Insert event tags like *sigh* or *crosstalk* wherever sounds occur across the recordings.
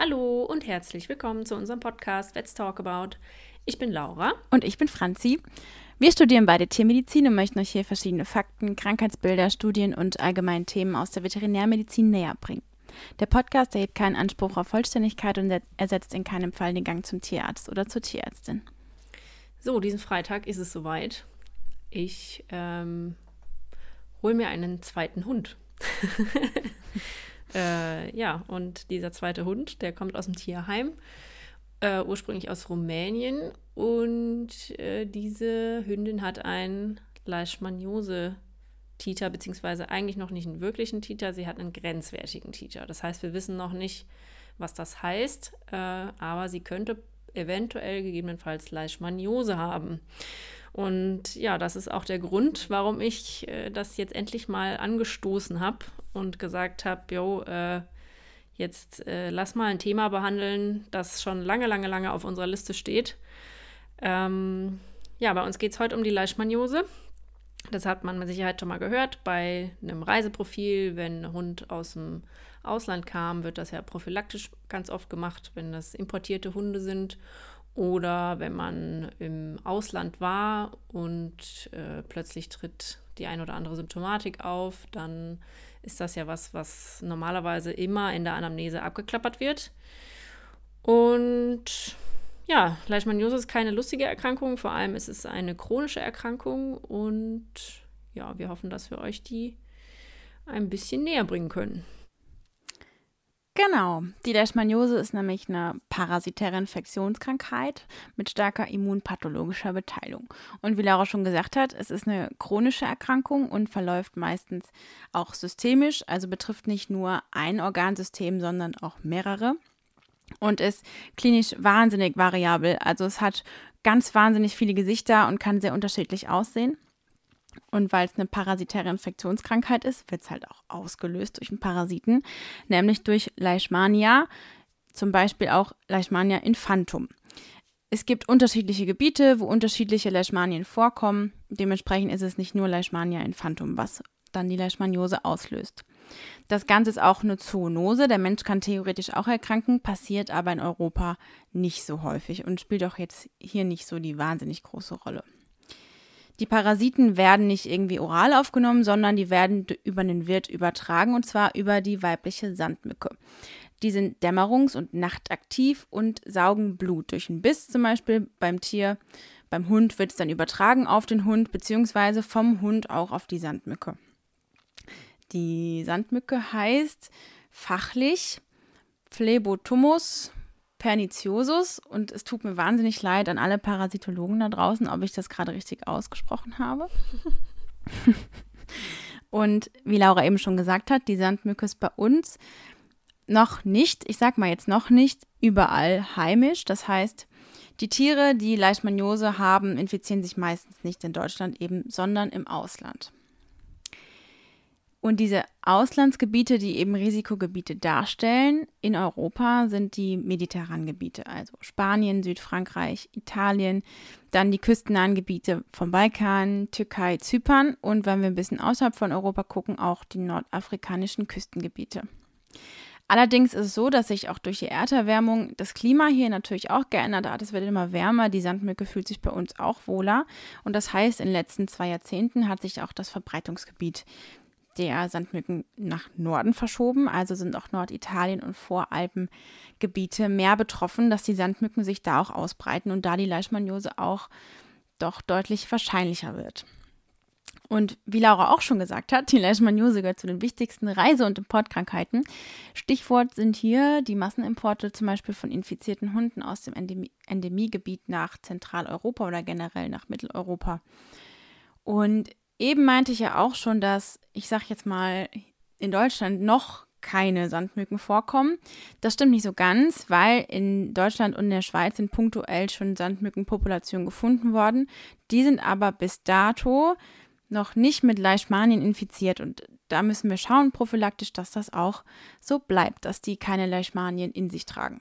Hallo und herzlich willkommen zu unserem Podcast Let's Talk About. Ich bin Laura. Und ich bin Franzi. Wir studieren beide Tiermedizin und möchten euch hier verschiedene Fakten, Krankheitsbilder, Studien und allgemeine Themen aus der Veterinärmedizin näher bringen. Der Podcast erhebt keinen Anspruch auf Vollständigkeit und ersetzt in keinem Fall den Gang zum Tierarzt oder zur Tierärztin. So, diesen Freitag ist es soweit. Ich ähm, hole mir einen zweiten Hund. *laughs* Äh, ja, und dieser zweite Hund, der kommt aus dem Tierheim, äh, ursprünglich aus Rumänien. Und äh, diese Hündin hat einen Leishmaniose-Titer, beziehungsweise eigentlich noch nicht einen wirklichen Titer, sie hat einen grenzwertigen Titer. Das heißt, wir wissen noch nicht, was das heißt, äh, aber sie könnte eventuell gegebenenfalls Leishmaniose haben. Und ja, das ist auch der Grund, warum ich äh, das jetzt endlich mal angestoßen habe und gesagt habe, jo, äh, jetzt äh, lass mal ein Thema behandeln, das schon lange, lange, lange auf unserer Liste steht. Ähm, ja, bei uns geht es heute um die Leishmaniose. Das hat man mit Sicherheit schon mal gehört. Bei einem Reiseprofil, wenn ein Hund aus dem Ausland kam, wird das ja prophylaktisch ganz oft gemacht, wenn das importierte Hunde sind. Oder wenn man im Ausland war und äh, plötzlich tritt die ein oder andere Symptomatik auf, dann ist das ja was, was normalerweise immer in der Anamnese abgeklappert wird. Und ja, Leishmaniose ist keine lustige Erkrankung, vor allem ist es eine chronische Erkrankung und ja, wir hoffen, dass wir euch die ein bisschen näher bringen können. Genau. Die Leishmaniose ist nämlich eine parasitäre Infektionskrankheit mit starker immunpathologischer Beteiligung. Und wie Laura schon gesagt hat, es ist eine chronische Erkrankung und verläuft meistens auch systemisch, also betrifft nicht nur ein Organsystem, sondern auch mehrere. Und ist klinisch wahnsinnig variabel. Also es hat ganz wahnsinnig viele Gesichter und kann sehr unterschiedlich aussehen. Und weil es eine parasitäre Infektionskrankheit ist, wird es halt auch ausgelöst durch einen Parasiten, nämlich durch Leishmania, zum Beispiel auch Leishmania infantum. Es gibt unterschiedliche Gebiete, wo unterschiedliche Leishmanien vorkommen. Dementsprechend ist es nicht nur Leishmania infantum, was dann die Leishmaniose auslöst. Das Ganze ist auch eine Zoonose. Der Mensch kann theoretisch auch erkranken, passiert aber in Europa nicht so häufig und spielt auch jetzt hier nicht so die wahnsinnig große Rolle. Die Parasiten werden nicht irgendwie oral aufgenommen, sondern die werden über den Wirt übertragen und zwar über die weibliche Sandmücke. Die sind dämmerungs- und nachtaktiv und saugen Blut durch einen Biss zum Beispiel beim Tier. Beim Hund wird es dann übertragen auf den Hund beziehungsweise vom Hund auch auf die Sandmücke. Die Sandmücke heißt fachlich Phlebotomus perniciosus und es tut mir wahnsinnig leid an alle Parasitologen da draußen, ob ich das gerade richtig ausgesprochen habe. *laughs* und wie Laura eben schon gesagt hat, die Sandmücke ist bei uns noch nicht, ich sag mal jetzt noch nicht, überall heimisch. Das heißt, die Tiere, die Leishmaniose haben, infizieren sich meistens nicht in Deutschland eben, sondern im Ausland. Und diese Auslandsgebiete, die eben Risikogebiete darstellen, in Europa sind die mediterranen Gebiete, also Spanien, Südfrankreich, Italien, dann die küstennahen Gebiete vom Balkan, Türkei, Zypern und wenn wir ein bisschen außerhalb von Europa gucken, auch die nordafrikanischen Küstengebiete. Allerdings ist es so, dass sich auch durch die Erderwärmung das Klima hier natürlich auch geändert hat. Es wird immer wärmer, die Sandmücke fühlt sich bei uns auch wohler. Und das heißt, in den letzten zwei Jahrzehnten hat sich auch das Verbreitungsgebiet der Sandmücken nach Norden verschoben, also sind auch Norditalien und Voralpengebiete mehr betroffen, dass die Sandmücken sich da auch ausbreiten und da die Leishmaniose auch doch deutlich wahrscheinlicher wird. Und wie Laura auch schon gesagt hat, die Leishmaniose gehört zu den wichtigsten Reise- und Importkrankheiten. Stichwort sind hier die Massenimporte zum Beispiel von infizierten Hunden aus dem Endemie Endemiegebiet nach Zentraleuropa oder generell nach Mitteleuropa. Und Eben meinte ich ja auch schon, dass ich sag jetzt mal in Deutschland noch keine Sandmücken vorkommen. Das stimmt nicht so ganz, weil in Deutschland und in der Schweiz sind punktuell schon Sandmückenpopulationen gefunden worden. Die sind aber bis dato noch nicht mit Leishmanien infiziert und da müssen wir schauen prophylaktisch, dass das auch so bleibt, dass die keine Leishmanien in sich tragen.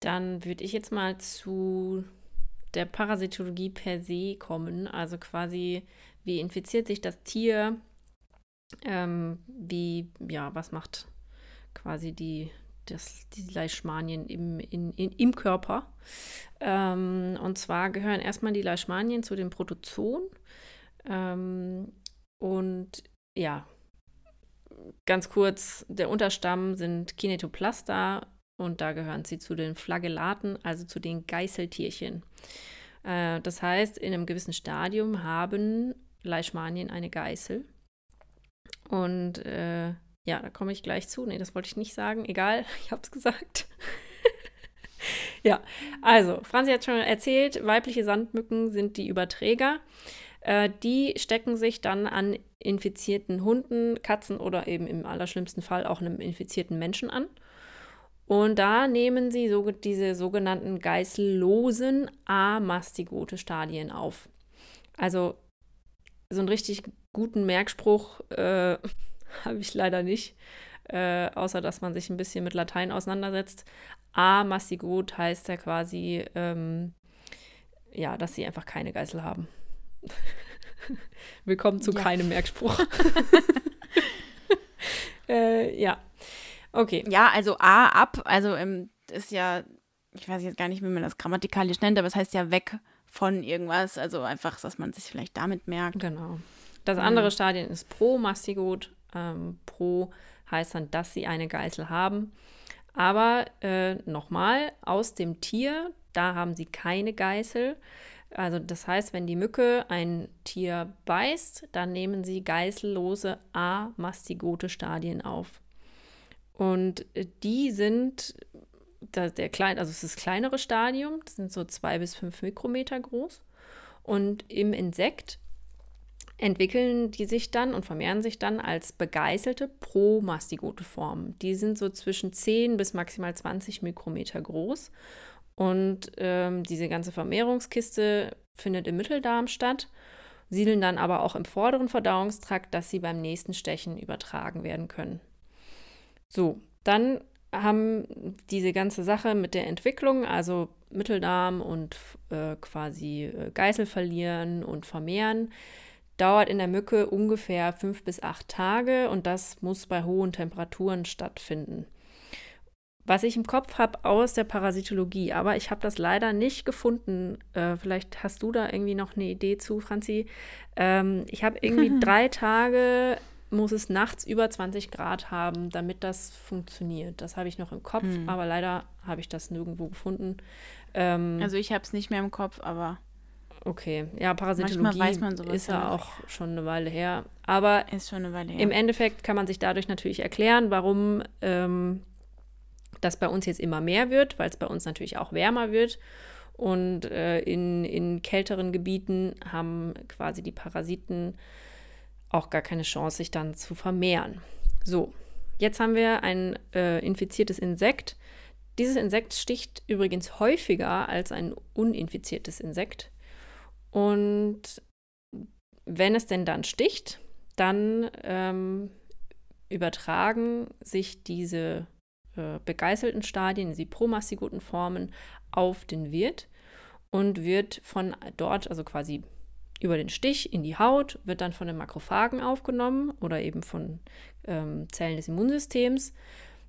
Dann würde ich jetzt mal zu der Parasitologie per se kommen. Also quasi, wie infiziert sich das Tier? Ähm, wie, ja, was macht quasi die, das, die Leishmanien im, in, in, im Körper. Ähm, und zwar gehören erstmal die Leishmanien zu den Protozoen. Ähm, und ja, ganz kurz, der Unterstamm sind Kinetoplasta und da gehören sie zu den Flagellaten, also zu den Geißeltierchen. Äh, das heißt, in einem gewissen Stadium haben Leishmanien eine Geißel. Und äh, ja, da komme ich gleich zu. Nee, das wollte ich nicht sagen. Egal, *laughs* ich habe es gesagt. *laughs* ja, also, Franzi hat schon erzählt, weibliche Sandmücken sind die Überträger. Äh, die stecken sich dann an infizierten Hunden, Katzen oder eben im allerschlimmsten Fall auch einem infizierten Menschen an. Und da nehmen sie so, diese sogenannten geißellosen Amastigote-Stadien auf. Also so einen richtig guten Merkspruch äh, *laughs* habe ich leider nicht, äh, außer dass man sich ein bisschen mit Latein auseinandersetzt. Amastigot heißt ja quasi, ähm, ja, dass sie einfach keine Geißel haben. *laughs* Willkommen zu ja. keinem Merkspruch. *laughs* äh, ja. Okay. Ja, also A ab, also ähm, ist ja, ich weiß jetzt gar nicht, wie man das grammatikalisch nennt, aber es heißt ja weg von irgendwas. Also einfach, dass man sich vielleicht damit merkt. Genau. Das andere mhm. Stadion ist Pro-Mastigot. Ähm, pro heißt dann, dass sie eine Geißel haben. Aber äh, nochmal, aus dem Tier, da haben sie keine Geißel. Also das heißt, wenn die Mücke ein Tier beißt, dann nehmen sie geißellose amastigote Stadien auf. Und äh, die sind der klein, also es ist das kleinere Stadium, das sind so zwei bis fünf Mikrometer groß. Und im Insekt entwickeln die sich dann und vermehren sich dann als begeißelte promastigote Formen. Die sind so zwischen 10 bis maximal 20 Mikrometer groß. Und ähm, diese ganze Vermehrungskiste findet im Mitteldarm statt, siedeln dann aber auch im vorderen Verdauungstrakt, dass sie beim nächsten Stechen übertragen werden können. So, dann haben diese ganze Sache mit der Entwicklung, also Mitteldarm und äh, quasi äh, Geißel verlieren und vermehren, dauert in der Mücke ungefähr fünf bis acht Tage und das muss bei hohen Temperaturen stattfinden. Was ich im Kopf habe aus der Parasitologie, aber ich habe das leider nicht gefunden. Äh, vielleicht hast du da irgendwie noch eine Idee zu, Franzi. Ähm, ich habe irgendwie *laughs* drei Tage muss es nachts über 20 Grad haben, damit das funktioniert. Das habe ich noch im Kopf, hm. aber leider habe ich das nirgendwo gefunden. Ähm, also ich habe es nicht mehr im Kopf, aber. Okay, ja, Parasitologie ist ja auch schon eine Weile her. Aber Weile her. im Endeffekt kann man sich dadurch natürlich erklären, warum ähm, das bei uns jetzt immer mehr wird, weil es bei uns natürlich auch wärmer wird. Und äh, in, in kälteren Gebieten haben quasi die Parasiten auch gar keine Chance, sich dann zu vermehren. So, jetzt haben wir ein äh, infiziertes Insekt. Dieses Insekt sticht übrigens häufiger als ein uninfiziertes Insekt. Und wenn es denn dann sticht, dann ähm, übertragen sich diese äh, begeißelten Stadien, die promastigoten Formen, auf den Wirt und wird von dort, also quasi über den Stich in die Haut, wird dann von den Makrophagen aufgenommen oder eben von ähm, Zellen des Immunsystems,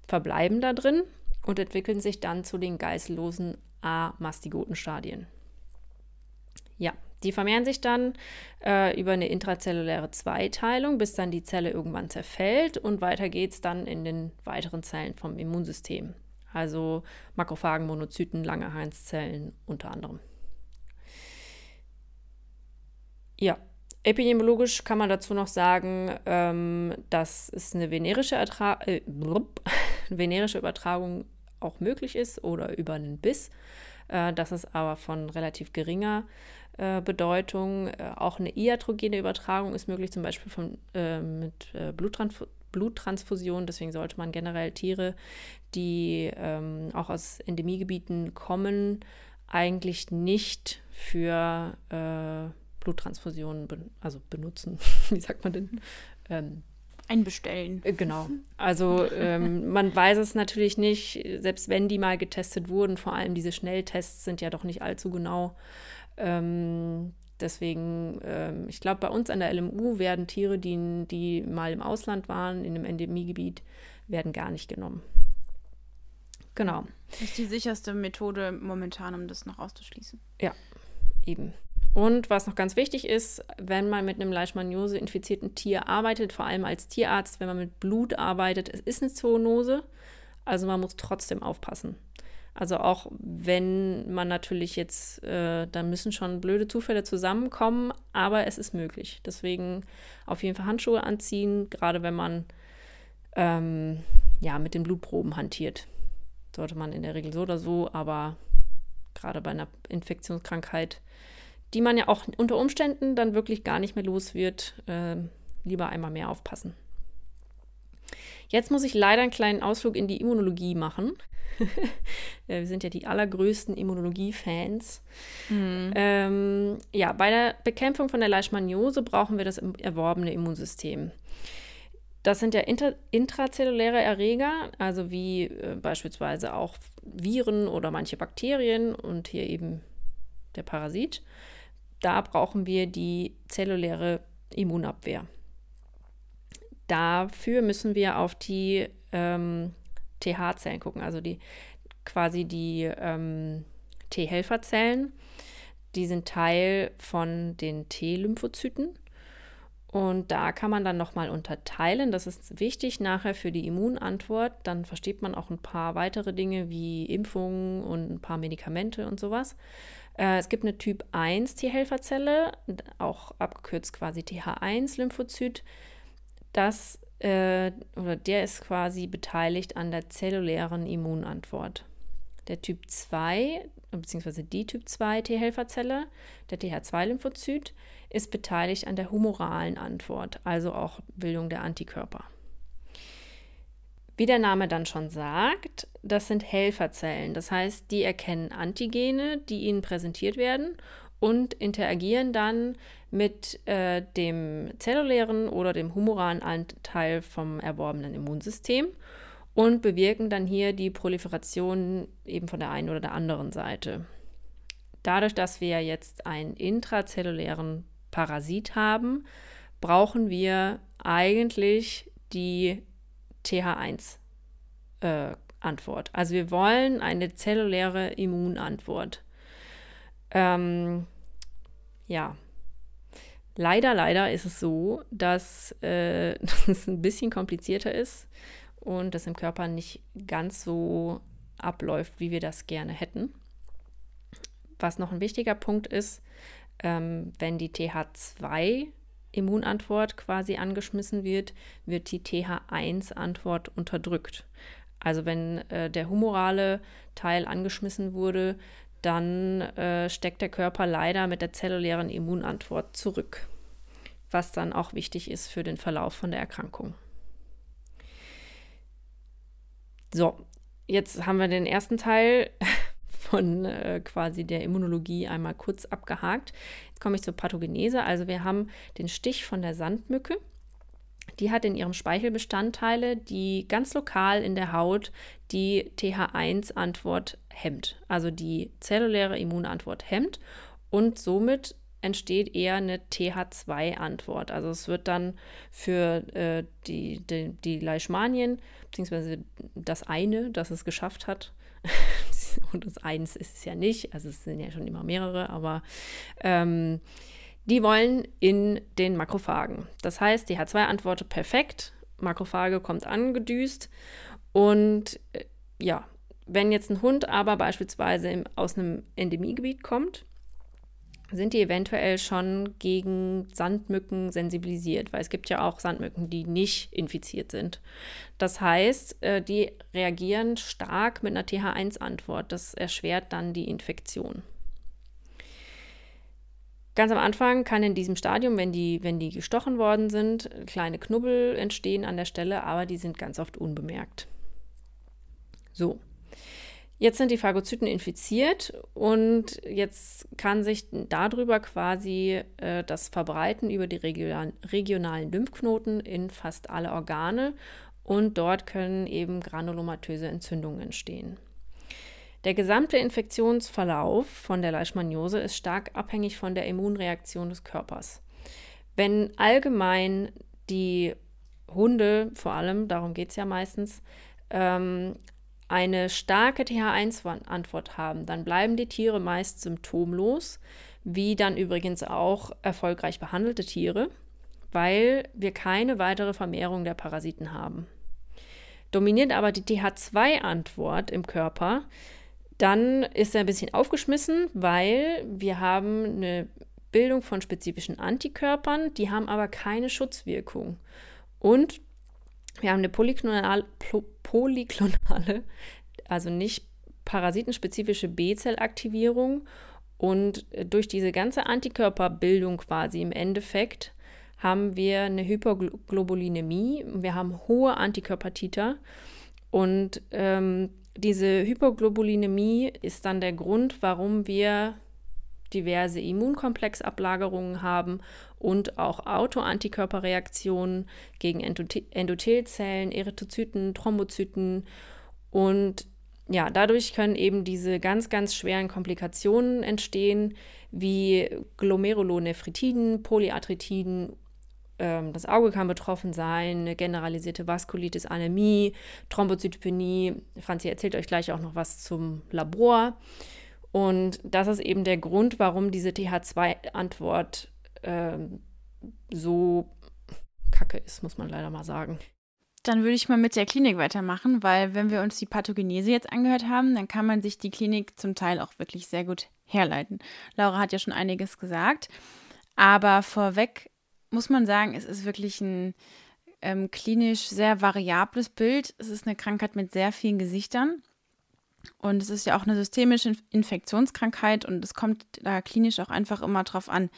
verbleiben da drin und entwickeln sich dann zu den geißellosen A-Mastigoten-Stadien. Ja, die vermehren sich dann äh, über eine intrazelluläre Zweiteilung, bis dann die Zelle irgendwann zerfällt und weiter geht es dann in den weiteren Zellen vom Immunsystem. Also Makrophagen, Monozyten, Langerhanszellen unter anderem. Ja, epidemiologisch kann man dazu noch sagen, ähm, dass es eine venerische, Ertra äh, *laughs* venerische Übertragung auch möglich ist oder über einen Biss. Äh, das ist aber von relativ geringer äh, Bedeutung. Äh, auch eine iatrogene Übertragung ist möglich, zum Beispiel von, äh, mit äh, Bluttransf Bluttransfusion. Deswegen sollte man generell Tiere, die ähm, auch aus Endemiegebieten kommen, eigentlich nicht für Bluttransfusionen be also benutzen. *laughs* Wie sagt man denn? Ähm, Einbestellen. Äh, genau. Also ähm, *laughs* man weiß es natürlich nicht, selbst wenn die mal getestet wurden, vor allem diese Schnelltests sind ja doch nicht allzu genau. Ähm, deswegen, ähm, ich glaube, bei uns an der LMU werden Tiere, die, die mal im Ausland waren, in einem Endemiegebiet, werden gar nicht genommen. Genau. Das ist die sicherste Methode momentan, um das noch auszuschließen. Ja, eben. Und was noch ganz wichtig ist, wenn man mit einem Leishmaniose infizierten Tier arbeitet, vor allem als Tierarzt, wenn man mit Blut arbeitet, es ist eine Zoonose, also man muss trotzdem aufpassen. Also auch wenn man natürlich jetzt, äh, da müssen schon blöde Zufälle zusammenkommen, aber es ist möglich. Deswegen auf jeden Fall Handschuhe anziehen, gerade wenn man ähm, ja mit den Blutproben hantiert. Sollte man in der Regel so oder so, aber gerade bei einer Infektionskrankheit, die man ja auch unter Umständen dann wirklich gar nicht mehr los wird, äh, lieber einmal mehr aufpassen. Jetzt muss ich leider einen kleinen Ausflug in die Immunologie machen. *laughs* Wir sind ja die allergrößten Immunologie-Fans. Mhm. Ähm, ja, bei der Bekämpfung von der Leishmaniose brauchen wir das erworbene Immunsystem. Das sind ja inter intrazelluläre Erreger, also wie äh, beispielsweise auch Viren oder manche Bakterien und hier eben der Parasit. Da brauchen wir die zelluläre Immunabwehr. Dafür müssen wir auf die ähm, TH-Zellen gucken, also die quasi die ähm, T-Helferzellen. Die sind Teil von den T-Lymphozyten. Und da kann man dann nochmal unterteilen. Das ist wichtig nachher für die Immunantwort. Dann versteht man auch ein paar weitere Dinge wie Impfungen und ein paar Medikamente und sowas. Äh, es gibt eine Typ 1 T-Helferzelle, auch abgekürzt quasi TH1-Lymphozyt. Das äh, oder der ist quasi beteiligt an der zellulären Immunantwort. Der Typ 2, beziehungsweise die Typ 2 T-Helferzelle, der TH2-Lymphozyt, ist beteiligt an der humoralen Antwort, also auch Bildung der Antikörper. Wie der Name dann schon sagt, das sind Helferzellen. Das heißt, die erkennen Antigene, die ihnen präsentiert werden und interagieren dann mit äh, dem zellulären oder dem humoralen Anteil vom erworbenen Immunsystem und bewirken dann hier die Proliferation eben von der einen oder der anderen Seite. Dadurch, dass wir jetzt einen intrazellulären Parasit haben, brauchen wir eigentlich die TH1 äh, Antwort. Also wir wollen eine zelluläre Immunantwort. Ähm, ja, leider, leider ist es so, dass, äh, *laughs* dass es ein bisschen komplizierter ist und das im Körper nicht ganz so abläuft, wie wir das gerne hätten. Was noch ein wichtiger Punkt ist, ähm, wenn die TH2 Immunantwort quasi angeschmissen wird, wird die TH1-Antwort unterdrückt. Also wenn äh, der humorale Teil angeschmissen wurde, dann äh, steckt der Körper leider mit der zellulären Immunantwort zurück, was dann auch wichtig ist für den Verlauf von der Erkrankung. So, jetzt haben wir den ersten Teil *laughs* von äh, quasi der Immunologie einmal kurz abgehakt. Jetzt komme ich zur Pathogenese. Also wir haben den Stich von der Sandmücke. Die hat in ihrem Speichel Bestandteile, die ganz lokal in der Haut die TH1-Antwort hemmt, also die zelluläre Immunantwort hemmt und somit entsteht eher eine TH2-Antwort. Also es wird dann für äh, die, die, die Leishmanien, beziehungsweise das eine, das es geschafft hat, *laughs* und das eins ist es ja nicht, also es sind ja schon immer mehrere, aber ähm, die wollen in den Makrophagen. Das heißt, die H2 antwortet perfekt, Makrophage kommt angedüst. Und äh, ja, wenn jetzt ein Hund aber beispielsweise im, aus einem Endemiegebiet kommt, sind die eventuell schon gegen Sandmücken sensibilisiert, weil es gibt ja auch Sandmücken, die nicht infiziert sind. Das heißt, äh, die reagieren stark mit einer TH1-Antwort. Das erschwert dann die Infektion. Ganz am Anfang kann in diesem Stadium, wenn die, wenn die gestochen worden sind, kleine Knubbel entstehen an der Stelle, aber die sind ganz oft unbemerkt. So. Jetzt sind die Phagozyten infiziert und jetzt kann sich darüber quasi äh, das verbreiten über die regionalen, regionalen Lymphknoten in fast alle Organe und dort können eben granulomatöse Entzündungen entstehen. Der gesamte Infektionsverlauf von der Leishmaniose ist stark abhängig von der Immunreaktion des Körpers. Wenn allgemein die Hunde vor allem, darum geht es ja meistens, ähm, eine starke TH1-Antwort haben, dann bleiben die Tiere meist symptomlos, wie dann übrigens auch erfolgreich behandelte Tiere, weil wir keine weitere Vermehrung der Parasiten haben. Dominiert aber die TH2-Antwort im Körper, dann ist er ein bisschen aufgeschmissen, weil wir haben eine Bildung von spezifischen Antikörpern, die haben aber keine Schutzwirkung. Und wir haben eine polyklonale, polyklonale also nicht parasitenspezifische B-Zellaktivierung. Und durch diese ganze Antikörperbildung quasi im Endeffekt haben wir eine Hypoglobulinämie, wir haben hohe Antikörpertiter und ähm, diese Hypoglobulinämie ist dann der Grund, warum wir diverse Immunkomplexablagerungen haben und auch Autoantikörperreaktionen gegen Endothelzellen, Erythrozyten, Thrombozyten und ja, dadurch können eben diese ganz, ganz schweren Komplikationen entstehen, wie Glomerulonephritiden, Polyarthritiden, ähm, das Auge kann betroffen sein, eine generalisierte Vaskulitis, Anämie, Thrombozytopenie. Franzi erzählt euch gleich auch noch was zum Labor. Und das ist eben der Grund, warum diese TH2-Antwort äh, so kacke ist, muss man leider mal sagen. Dann würde ich mal mit der Klinik weitermachen, weil wenn wir uns die Pathogenese jetzt angehört haben, dann kann man sich die Klinik zum Teil auch wirklich sehr gut herleiten. Laura hat ja schon einiges gesagt, aber vorweg muss man sagen, es ist wirklich ein ähm, klinisch sehr variables Bild. Es ist eine Krankheit mit sehr vielen Gesichtern. Und es ist ja auch eine systemische Infektionskrankheit und es kommt da klinisch auch einfach immer drauf an,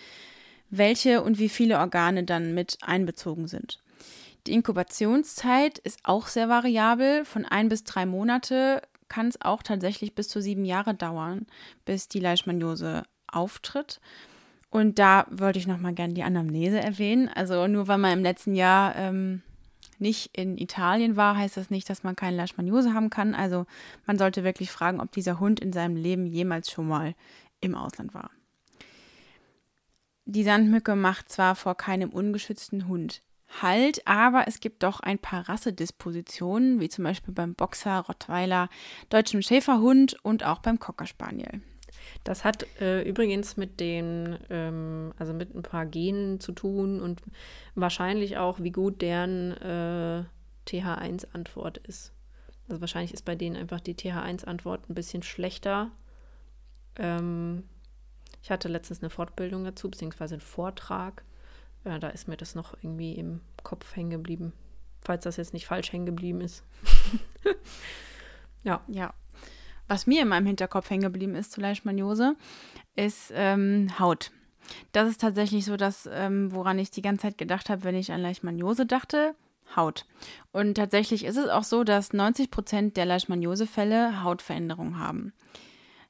welche und wie viele Organe dann mit einbezogen sind. Die Inkubationszeit ist auch sehr variabel. Von ein bis drei Monate kann es auch tatsächlich bis zu sieben Jahre dauern, bis die Leishmaniose auftritt. Und da wollte ich nochmal gerne die Anamnese erwähnen. Also nur weil man im letzten Jahr ähm, nicht in Italien war, heißt das nicht, dass man keine Leishmaniose haben kann. Also man sollte wirklich fragen, ob dieser Hund in seinem Leben jemals schon mal im Ausland war. Die Sandmücke macht zwar vor keinem ungeschützten Hund Halt, aber es gibt doch ein paar Rassedispositionen, wie zum Beispiel beim Boxer, Rottweiler, deutschem Schäferhund und auch beim Cocker Spaniel. Das hat äh, übrigens mit den, ähm, also mit ein paar Genen zu tun und wahrscheinlich auch, wie gut deren äh, TH1-Antwort ist. Also wahrscheinlich ist bei denen einfach die TH1-Antwort ein bisschen schlechter. Ähm, ich hatte letztens eine Fortbildung dazu, beziehungsweise einen Vortrag. Ja, da ist mir das noch irgendwie im Kopf hängen geblieben. Falls das jetzt nicht falsch hängen geblieben ist. *laughs* ja. Ja was mir in meinem Hinterkopf hängen geblieben ist zu Leishmaniose, ist ähm, Haut. Das ist tatsächlich so das, ähm, woran ich die ganze Zeit gedacht habe, wenn ich an Leishmaniose dachte. Haut. Und tatsächlich ist es auch so, dass 90 Prozent der Leishmaniose-Fälle Hautveränderungen haben.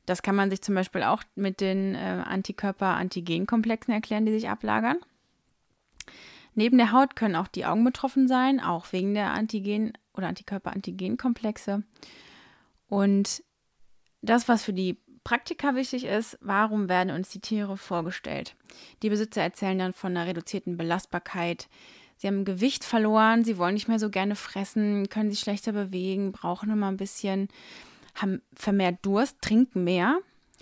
Das kann man sich zum Beispiel auch mit den äh, Antikörper-Antigen-Komplexen erklären, die sich ablagern. Neben der Haut können auch die Augen betroffen sein, auch wegen der Antigen- oder Antikörper-Antigen-Komplexe. Und das, was für die Praktika wichtig ist, warum werden uns die Tiere vorgestellt? Die Besitzer erzählen dann von einer reduzierten Belastbarkeit. Sie haben Gewicht verloren, sie wollen nicht mehr so gerne fressen, können sich schlechter bewegen, brauchen immer ein bisschen, haben vermehrt Durst, trinken mehr,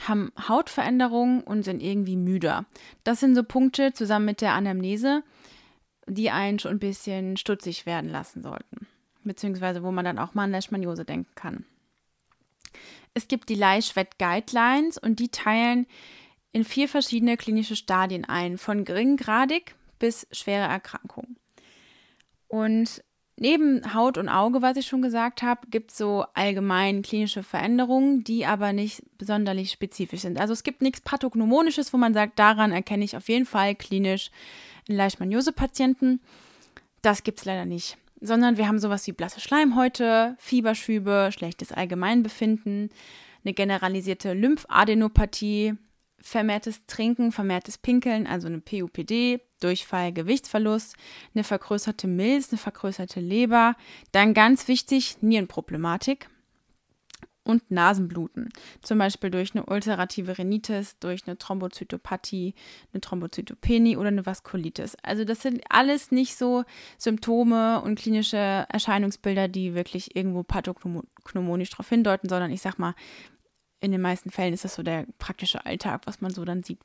haben Hautveränderungen und sind irgendwie müder. Das sind so Punkte zusammen mit der Anamnese, die einen schon ein bisschen stutzig werden lassen sollten. Beziehungsweise wo man dann auch mal an Leishmaniose denken kann. Es gibt die Leischwett Guidelines und die teilen in vier verschiedene klinische Stadien ein, von geringgradig bis schwere Erkrankung. Und neben Haut und Auge, was ich schon gesagt habe, gibt es so allgemein klinische Veränderungen, die aber nicht besonders spezifisch sind. Also es gibt nichts Pathognomonisches, wo man sagt, daran erkenne ich auf jeden Fall klinisch einen Leishmaniose-Patienten. Das gibt es leider nicht sondern wir haben sowas wie blasse Schleimhäute, Fieberschübe, schlechtes Allgemeinbefinden, eine generalisierte Lymphadenopathie, vermehrtes Trinken, vermehrtes Pinkeln, also eine PUPD, Durchfall, Gewichtsverlust, eine vergrößerte Milz, eine vergrößerte Leber, dann ganz wichtig Nierenproblematik und Nasenbluten. Zum Beispiel durch eine ulcerative Rhinitis, durch eine Thrombozytopathie, eine Thrombozytopenie oder eine Vaskulitis. Also das sind alles nicht so Symptome und klinische Erscheinungsbilder, die wirklich irgendwo pathognomonisch darauf hindeuten, sondern ich sag mal, in den meisten Fällen ist das so der praktische Alltag, was man so dann sieht.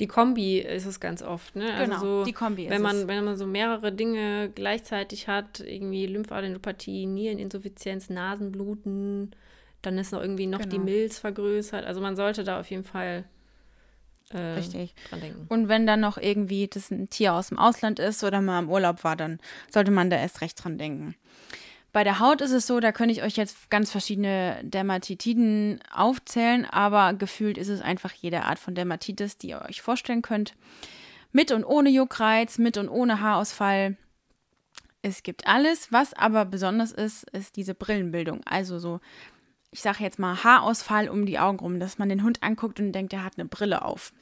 Die Kombi ist es ganz oft, ne? Also genau, so, die Kombi ist wenn man, es. Wenn man so mehrere Dinge gleichzeitig hat, irgendwie Lymphadenopathie, Niereninsuffizienz, Nasenbluten, dann ist noch irgendwie noch genau. die Milz vergrößert. Also man sollte da auf jeden Fall äh, Richtig. dran denken. Und wenn dann noch irgendwie das ein Tier aus dem Ausland ist oder mal im Urlaub war, dann sollte man da erst recht dran denken. Bei der Haut ist es so, da könnte ich euch jetzt ganz verschiedene Dermatitiden aufzählen, aber gefühlt ist es einfach jede Art von Dermatitis, die ihr euch vorstellen könnt. Mit und ohne Juckreiz, mit und ohne Haarausfall. Es gibt alles. Was aber besonders ist, ist diese Brillenbildung. Also so, ich sage jetzt mal Haarausfall um die Augen rum, dass man den Hund anguckt und denkt, er hat eine Brille auf.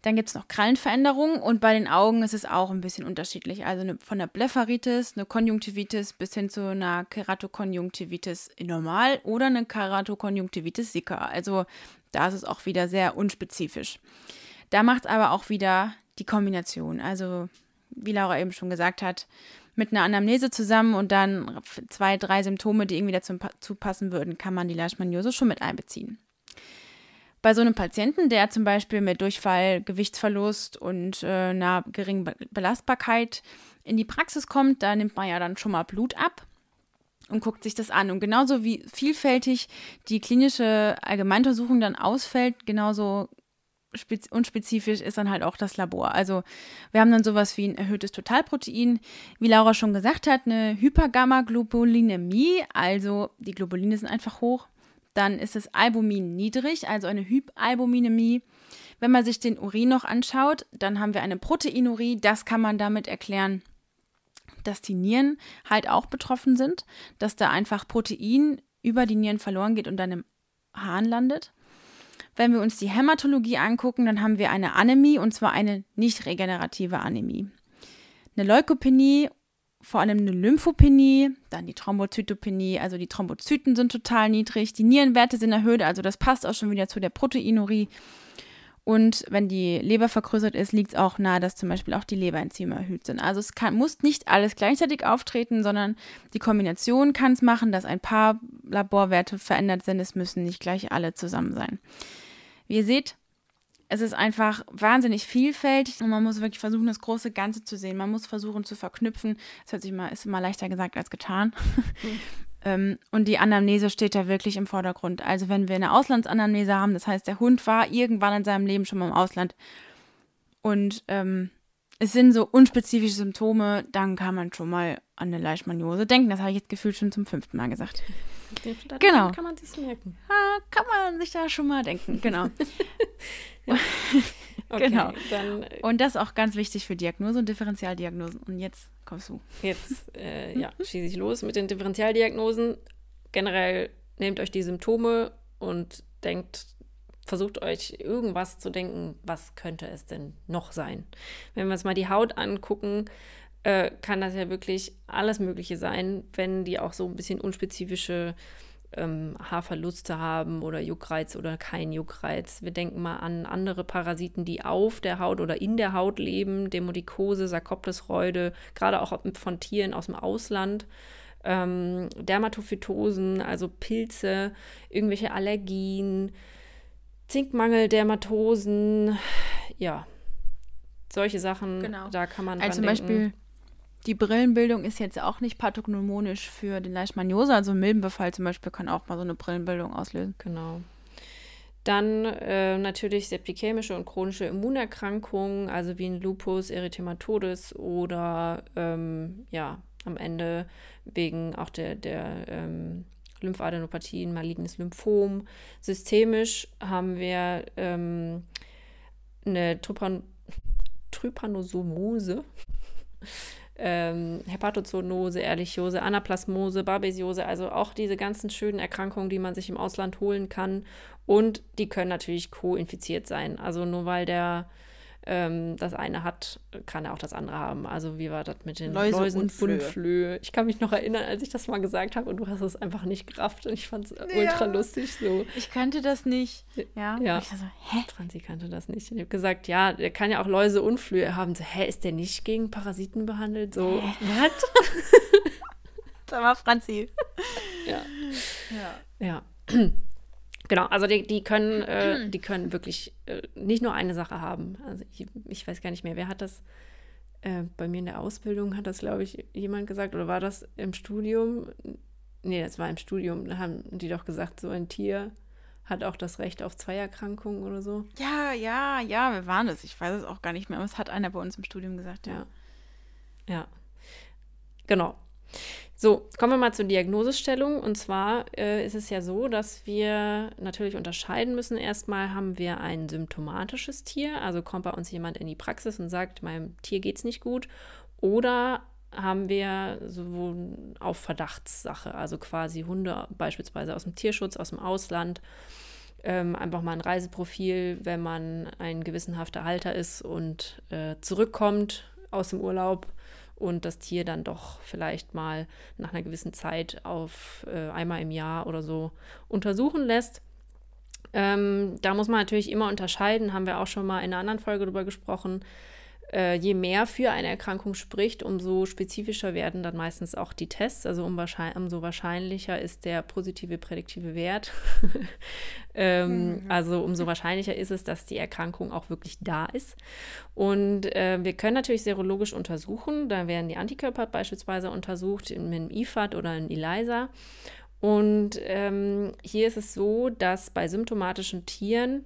Dann gibt es noch Krallenveränderungen und bei den Augen ist es auch ein bisschen unterschiedlich. Also eine, von der Blepharitis, eine Konjunktivitis bis hin zu einer Keratokonjunktivitis normal oder eine Keratokonjunktivitis sicca. Also da ist es auch wieder sehr unspezifisch. Da macht es aber auch wieder die Kombination. Also wie Laura eben schon gesagt hat, mit einer Anamnese zusammen und dann zwei, drei Symptome, die irgendwie dazu passen würden, kann man die Leishmaniose schon mit einbeziehen. Bei so einem Patienten, der zum Beispiel mit Durchfall, Gewichtsverlust und äh, einer geringen Belastbarkeit in die Praxis kommt, da nimmt man ja dann schon mal Blut ab und guckt sich das an. Und genauso wie vielfältig die klinische Allgemeinuntersuchung dann ausfällt, genauso unspezifisch ist dann halt auch das Labor. Also wir haben dann sowas wie ein erhöhtes Totalprotein, wie Laura schon gesagt hat, eine Hypergamma-Globulinämie, also die Globuline sind einfach hoch dann ist das Albumin niedrig, also eine Hypalbuminämie. Wenn man sich den Urin noch anschaut, dann haben wir eine Proteinurie. Das kann man damit erklären, dass die Nieren halt auch betroffen sind, dass da einfach Protein über die Nieren verloren geht und dann im Hahn landet. Wenn wir uns die Hämatologie angucken, dann haben wir eine Anämie und zwar eine nicht regenerative Anämie. Eine Leukopenie vor allem eine Lymphopenie, dann die Thrombozytopenie, also die Thrombozyten sind total niedrig, die Nierenwerte sind erhöht, also das passt auch schon wieder zu der Proteinurie. Und wenn die Leber vergrößert ist, liegt es auch nahe, dass zum Beispiel auch die Leberenzyme erhöht sind. Also es kann, muss nicht alles gleichzeitig auftreten, sondern die Kombination kann es machen, dass ein paar Laborwerte verändert sind. Es müssen nicht gleich alle zusammen sein. Wie ihr seht, es ist einfach wahnsinnig vielfältig und man muss wirklich versuchen, das große Ganze zu sehen. Man muss versuchen zu verknüpfen. Das hört sich mal, ist immer leichter gesagt als getan. Mhm. *laughs* ähm, und die Anamnese steht da wirklich im Vordergrund. Also wenn wir eine Auslandsanamnese haben, das heißt, der Hund war irgendwann in seinem Leben schon mal im Ausland und ähm, es sind so unspezifische Symptome, dann kann man schon mal an eine Leishmaniose denken. Das habe ich jetzt gefühlt schon zum fünften Mal gesagt. Genau. Kann man sich merken. Ha, kann man sich da schon mal denken, genau. *laughs* *laughs* okay, genau. Dann, äh, und das ist auch ganz wichtig für Diagnose und Differentialdiagnosen. Und jetzt kommst du. Jetzt, äh, ja, schieße ich los mit den Differentialdiagnosen. Generell nehmt euch die Symptome und denkt, versucht euch irgendwas zu denken, was könnte es denn noch sein. Wenn wir uns mal die Haut angucken, äh, kann das ja wirklich alles Mögliche sein, wenn die auch so ein bisschen unspezifische ähm, Haarverluste haben oder Juckreiz oder kein Juckreiz. Wir denken mal an andere Parasiten, die auf der Haut oder in der Haut leben, Demodikose, Sarkoptesreude, gerade auch von Tieren aus dem Ausland. Ähm, Dermatophytosen, also Pilze, irgendwelche Allergien, Zinkmangel, Dermatosen, ja, solche Sachen, genau. da kann man also zum denken. Beispiel die Brillenbildung ist jetzt auch nicht pathognomonisch für den Leishmaniose. Also Milbenbefall zum Beispiel kann auch mal so eine Brillenbildung auslösen. Genau. Dann äh, natürlich septikämische und chronische Immunerkrankungen, also wie ein Lupus erythematodes oder ähm, ja, am Ende wegen auch der, der ähm, Lymphadenopathie ein malignes Lymphom. Systemisch haben wir ähm, eine Trypan Trypanosomose ähm, Hepatozoonose, Ehrlichiose, Anaplasmose, Babesiose, also auch diese ganzen schönen Erkrankungen, die man sich im Ausland holen kann. Und die können natürlich co-infiziert sein. Also nur weil der ähm, das eine hat, kann er auch das andere haben. Also wie war das mit den Läuse Läusen und Flöhe. und Flöhe? Ich kann mich noch erinnern, als ich das mal gesagt habe und du hast es einfach nicht gerafft und ich fand es ultra lustig so. Ich kannte das nicht. Ja. Ja. Ich war so, hä? Franzi kannte das nicht. Ich habe gesagt, ja, der kann ja auch Läuse und Flöhe haben. So, hä, ist der nicht gegen Parasiten behandelt? So, was? *laughs* Sag mal, Franzi. Ja. Ja. Ja. Genau, also die, die können, äh, die können wirklich äh, nicht nur eine Sache haben. Also ich, ich weiß gar nicht mehr, wer hat das äh, bei mir in der Ausbildung hat das, glaube ich, jemand gesagt, oder war das im Studium? Nee, das war im Studium. Da haben die doch gesagt, so ein Tier hat auch das Recht auf zwei Erkrankungen oder so. Ja, ja, ja, wir waren es. Ich weiß es auch gar nicht mehr, aber es hat einer bei uns im Studium gesagt, ja. Ja. Ja. Genau. So, kommen wir mal zur Diagnosestellung. Und zwar äh, ist es ja so, dass wir natürlich unterscheiden müssen. Erstmal haben wir ein symptomatisches Tier, also kommt bei uns jemand in die Praxis und sagt, meinem Tier geht es nicht gut. Oder haben wir so auf Verdachtssache, also quasi Hunde beispielsweise aus dem Tierschutz, aus dem Ausland. Ähm, einfach mal ein Reiseprofil, wenn man ein gewissenhafter Halter ist und äh, zurückkommt aus dem Urlaub und das Tier dann doch vielleicht mal nach einer gewissen Zeit auf äh, einmal im Jahr oder so untersuchen lässt. Ähm, da muss man natürlich immer unterscheiden, haben wir auch schon mal in einer anderen Folge drüber gesprochen. Äh, je mehr für eine Erkrankung spricht, umso spezifischer werden dann meistens auch die Tests. Also um umso wahrscheinlicher ist der positive prädiktive Wert. *laughs* ähm, Mhm. Also umso wahrscheinlicher ist es, dass die Erkrankung auch wirklich da ist. Und äh, wir können natürlich serologisch untersuchen. Da werden die Antikörper beispielsweise untersucht mit einem IFAD oder einem ELISA. Und ähm, hier ist es so, dass bei symptomatischen Tieren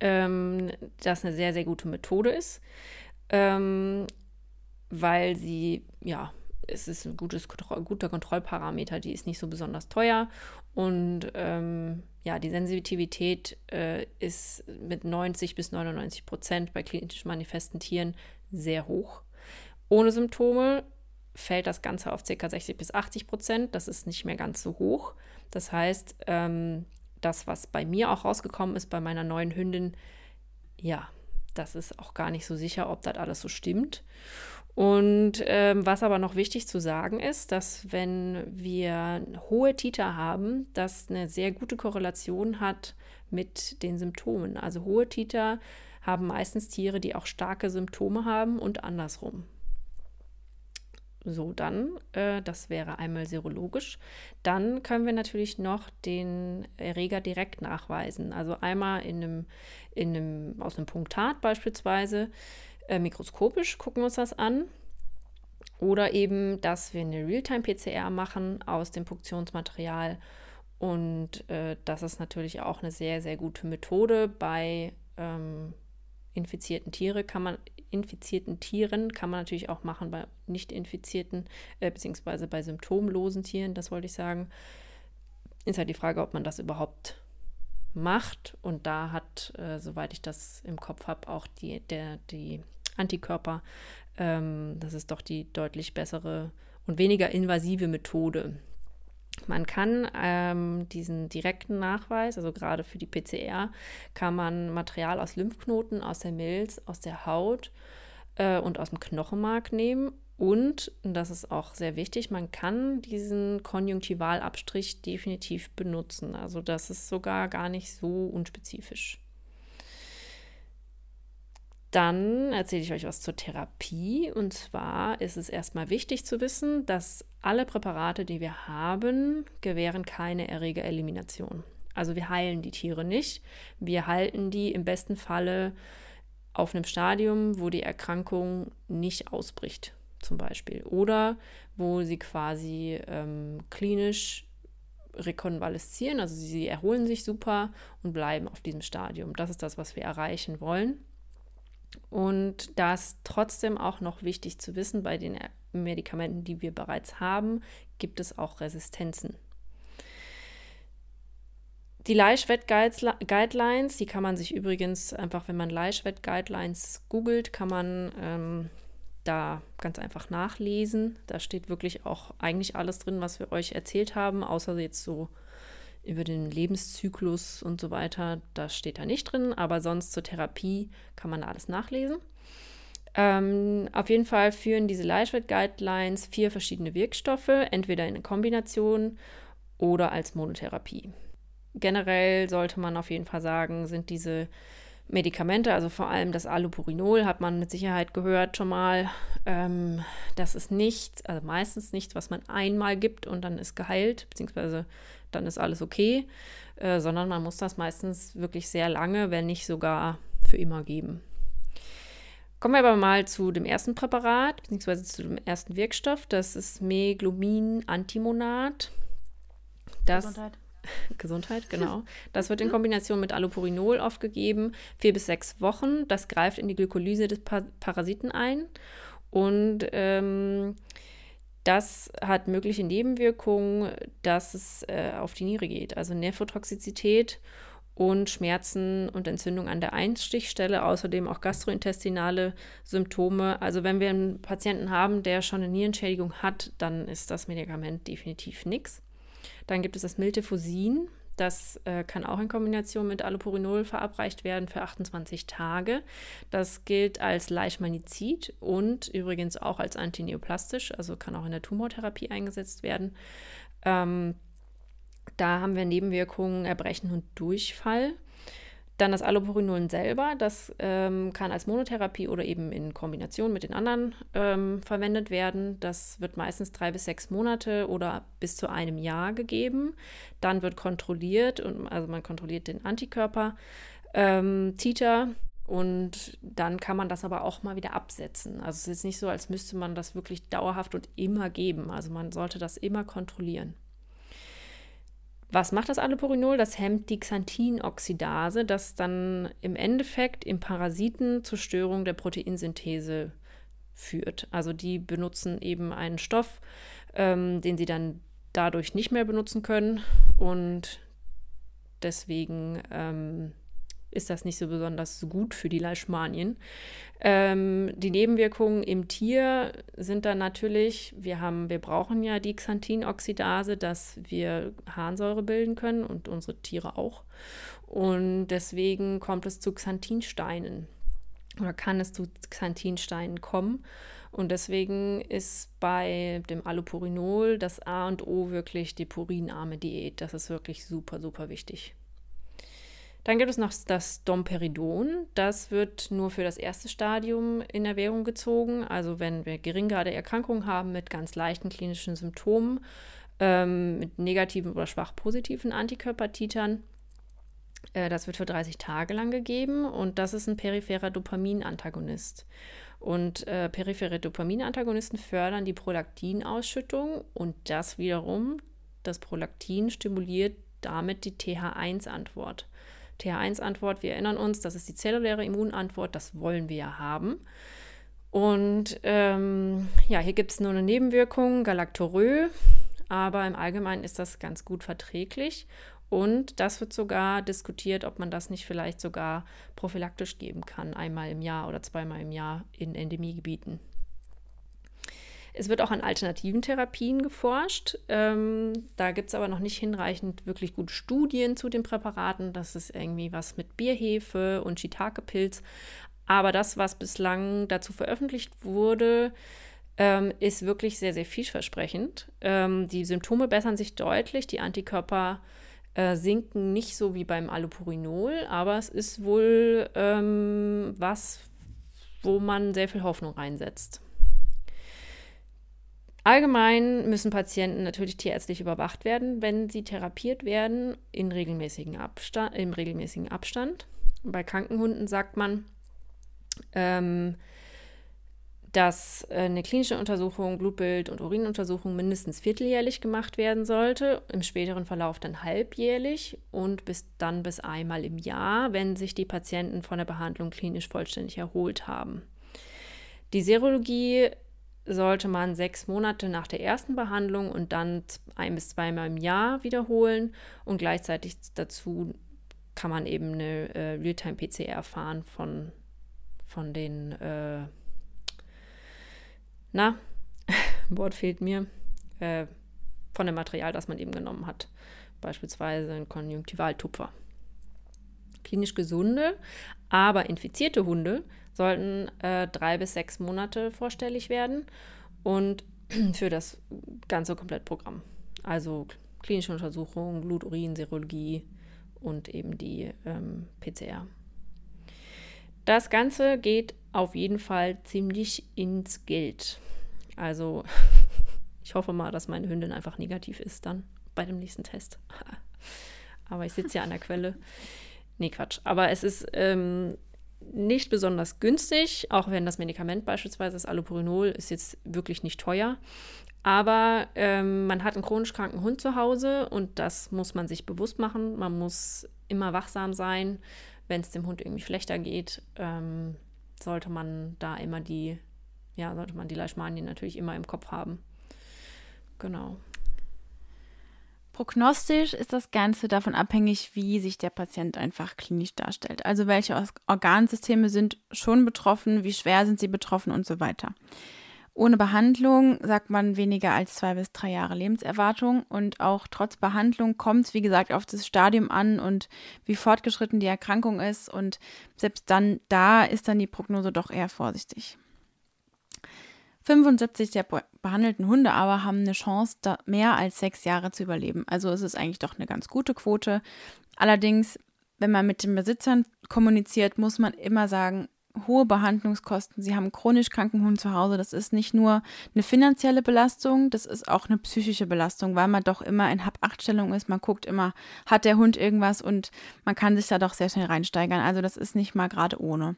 ähm, das eine sehr, sehr gute Methode ist, ähm, weil sie, ja, es ist ein gutes, guter Kontrollparameter, die ist nicht so besonders teuer und ähm, ja, die Sensitivität äh, ist mit 90 bis 99 Prozent bei klinisch manifesten Tieren sehr hoch. Ohne Symptome fällt das Ganze auf ca. 60 bis 80 Prozent. Das ist nicht mehr ganz so hoch. Das heißt, ähm, das, was bei mir auch rausgekommen ist, bei meiner neuen Hündin, ja, das ist auch gar nicht so sicher, ob das alles so stimmt. Und ähm, was aber noch wichtig zu sagen ist, dass wenn wir hohe Titer haben, das eine sehr gute Korrelation hat mit den Symptomen. Also hohe Titer haben meistens Tiere, die auch starke Symptome haben und andersrum. So, dann, äh, das wäre einmal serologisch. Dann können wir natürlich noch den Erreger direkt nachweisen. Also einmal in einem, in einem, aus einem Punktat beispielsweise, äh, mikroskopisch gucken wir uns das an. Oder eben, dass wir eine Realtime-PCR machen aus dem Punktionsmaterial. Und äh, das ist natürlich auch eine sehr, sehr gute Methode. Bei ähm, infizierten Tiere kann man infizierten Tieren kann man natürlich auch machen bei nicht infizierten, äh, beziehungsweise bei symptomlosen Tieren, das wollte ich sagen. Ist halt die Frage, ob man das überhaupt macht. Und da hat, äh, soweit ich das im Kopf habe, auch die, der, die Antikörper, ähm, das ist doch die deutlich bessere und weniger invasive Methode. Man kann ähm, diesen direkten Nachweis, also gerade für die PCR, kann man Material aus Lymphknoten, aus der Milz, aus der Haut äh, und aus dem Knochenmark nehmen. Und, und das ist auch sehr wichtig, man kann diesen Konjunktivalabstrich definitiv benutzen. Also das ist sogar gar nicht so unspezifisch. Dann erzähle ich euch was zur Therapie. Und zwar ist es erstmal wichtig zu wissen, dass alle Präparate, die wir haben, gewähren keine Erregerelimination. Also wir heilen die Tiere nicht. Wir halten die im besten Falle auf einem Stadium, wo die Erkrankung nicht ausbricht, zum Beispiel. Oder wo sie quasi ähm, klinisch rekonvaleszieren, also sie erholen sich super und bleiben auf diesem Stadium. Das ist das, was wir erreichen wollen. Und da ist trotzdem auch noch wichtig zu wissen, bei den Medikamenten, die wir bereits haben, gibt es auch Resistenzen. Die Leischwett-Guidelines, die kann man sich übrigens einfach, wenn man Leischwett-Guidelines googelt, kann man ähm, da ganz einfach nachlesen. Da steht wirklich auch eigentlich alles drin, was wir euch erzählt haben, außer jetzt so über den Lebenszyklus und so weiter, das steht da nicht drin, aber sonst zur Therapie kann man da alles nachlesen. Ähm, auf jeden Fall führen diese Leichweight Guidelines vier verschiedene Wirkstoffe, entweder in Kombination oder als Monotherapie. Generell sollte man auf jeden Fall sagen, sind diese Medikamente, also vor allem das Allopurinol, hat man mit Sicherheit gehört schon mal. Ähm, das ist nichts, also meistens nichts, was man einmal gibt und dann ist geheilt, beziehungsweise dann ist alles okay, äh, sondern man muss das meistens wirklich sehr lange, wenn nicht sogar für immer geben. Kommen wir aber mal zu dem ersten Präparat, beziehungsweise zu dem ersten Wirkstoff. Das ist Meglumin Antimonat. Das, Gesundheit. *laughs* Gesundheit, genau. *laughs* Das wird in Kombination mit Allopurinol aufgegeben, vier bis sechs Wochen. Das greift in die Glykolyse des pa Parasiten ein und ähm, das hat mögliche Nebenwirkungen, dass es äh, auf die Niere geht, also Nephrotoxizität und Schmerzen und Entzündung an der Einstichstelle, außerdem auch gastrointestinale Symptome. Also wenn wir einen Patienten haben, der schon eine Nierenschädigung hat, dann ist das Medikament definitiv nichts. Dann gibt es das Miltefosin. Das äh, kann auch in Kombination mit Allopurinol verabreicht werden für 28 Tage. Das gilt als Leishmanizid und übrigens auch als antineoplastisch, also kann auch in der Tumortherapie eingesetzt werden. Ähm, da haben wir Nebenwirkungen, Erbrechen und Durchfall. Dann das Allopurinol selber, das ähm, kann als Monotherapie oder eben in Kombination mit den anderen ähm, verwendet werden. Das wird meistens drei bis sechs Monate oder bis zu einem Jahr gegeben. Dann wird kontrolliert, und, also man kontrolliert den Antikörper, ähm, Titer, und dann kann man das aber auch mal wieder absetzen. Also es ist nicht so, als müsste man das wirklich dauerhaft und immer geben. Also man sollte das immer kontrollieren. Was macht das Allopurinol? Das hemmt die Xanthinoxidase, das dann im Endeffekt im Parasiten zur Störung der Proteinsynthese führt. Also die benutzen eben einen Stoff, ähm, den sie dann dadurch nicht mehr benutzen können und deswegen ähm, ist das nicht so besonders gut für die Leishmanien. Ähm, die Nebenwirkungen im Tier sind dann natürlich, wir haben, wir brauchen ja die Xanthinoxidase, dass wir Harnsäure bilden können und unsere Tiere auch. Und deswegen kommt es zu Xanthinsteinen oder kann es zu Xanthinsteinen kommen. Und deswegen ist bei dem Allopurinol das A und O wirklich die purinarme Diät. Das ist wirklich super, super wichtig. Dann gibt es noch das Domperidon. Das wird nur für das erste Stadium in Erwägung gezogen. Also wenn wir geringgrade Erkrankungen haben mit ganz leichten klinischen Symptomen, ähm, mit negativen oder schwach positiven Antikörpertitern. Äh, das wird für 30 Tage lang gegeben und das ist ein peripherer Dopaminantagonist. Und äh, periphere Dopaminantagonisten fördern die Prolaktinausschüttung und das wiederum, das Prolaktin stimuliert damit die TH1-Antwort. TH1-Antwort, wir erinnern uns, das ist die zelluläre Immunantwort, das wollen wir ja haben. Und ähm, ja, hier gibt es nur eine Nebenwirkung, Galactorö, aber im Allgemeinen ist das ganz gut verträglich. Und das wird sogar diskutiert, ob man das nicht vielleicht sogar prophylaktisch geben kann, einmal im Jahr oder zweimal im Jahr in Endemiegebieten. Es wird auch an alternativen Therapien geforscht. Ähm, da gibt es aber noch nicht hinreichend wirklich gute Studien zu den Präparaten. Das ist irgendwie was mit Bierhefe und Shiitake-Pilz. Aber das, was bislang dazu veröffentlicht wurde, ähm, ist wirklich sehr, sehr vielversprechend. Ähm, die Symptome bessern sich deutlich, die Antikörper äh, sinken nicht so wie beim Allopurinol, aber es ist wohl ähm, was, wo man sehr viel Hoffnung reinsetzt. Allgemein müssen Patienten natürlich tierärztlich überwacht werden, wenn sie therapiert werden, in regelmäßigen Abstand, im regelmäßigen Abstand. Bei Krankenhunden sagt man, ähm, dass eine klinische Untersuchung, Blutbild und Urinuntersuchung mindestens vierteljährlich gemacht werden sollte, im späteren Verlauf dann halbjährlich und bis dann bis einmal im Jahr, wenn sich die Patienten von der Behandlung klinisch vollständig erholt haben. Die Serologie sollte man sechs Monate nach der ersten Behandlung und dann ein bis zweimal im Jahr wiederholen und gleichzeitig dazu kann man eben eine äh, Realtime-PCR fahren von, von den, äh, na, *laughs* Wort fehlt mir, äh, von dem Material, das man eben genommen hat. beispielsweise ein Konjunktivaltupfer. Klinisch gesunde, aber infizierte Hunde sollten äh, drei bis sechs Monate vorstellig werden und *clears throat* für das ganze Komplettprogramm. Also klinische Untersuchungen, Blut, Urin, Serologie und eben die ähm, PCR. Das Ganze geht auf jeden Fall ziemlich ins Geld. Also *laughs* ich hoffe mal, dass meine Hündin einfach negativ ist dann bei dem nächsten Test. *laughs* Aber ich sitze ja an der Quelle. Nee, Quatsch. Aber es ist ähm, nicht besonders günstig, auch wenn das Medikament beispielsweise, das Allopurinol, ist jetzt wirklich nicht teuer. Aber ähm, man hat einen chronisch kranken Hund zu Hause und das muss man sich bewusst machen. Man muss immer wachsam sein wenn es dem Hund irgendwie schlechter geht, ähm, sollte man da immer die, ja, sollte man die Leishmanien natürlich immer im Kopf haben. Genau. Prognostisch ist das Ganze davon abhängig, wie sich der Patient einfach klinisch darstellt. Also welche Organsysteme sind schon betroffen, wie schwer sind sie betroffen und so weiter. Ohne Behandlung sagt man weniger als zwei bis drei Jahre Lebenserwartung. Und auch trotz Behandlung kommt es, wie gesagt, auf das Stadium an und wie fortgeschritten die Erkrankung ist. Und selbst dann, da ist dann die Prognose doch eher vorsichtig. 75 der behandelten Hunde aber haben eine Chance, mehr als sechs Jahre zu überleben. Also ist es eigentlich doch eine ganz gute Quote. Allerdings, wenn man mit den Besitzern kommuniziert, muss man immer sagen, hohe Behandlungskosten. Sie haben chronisch kranken Hund zu Hause. Das ist nicht nur eine finanzielle Belastung, das ist auch eine psychische Belastung, weil man doch immer in Hab-Acht-Stellung ist. Man guckt immer, hat der Hund irgendwas und man kann sich da doch sehr schnell reinsteigern. Also das ist nicht mal gerade ohne.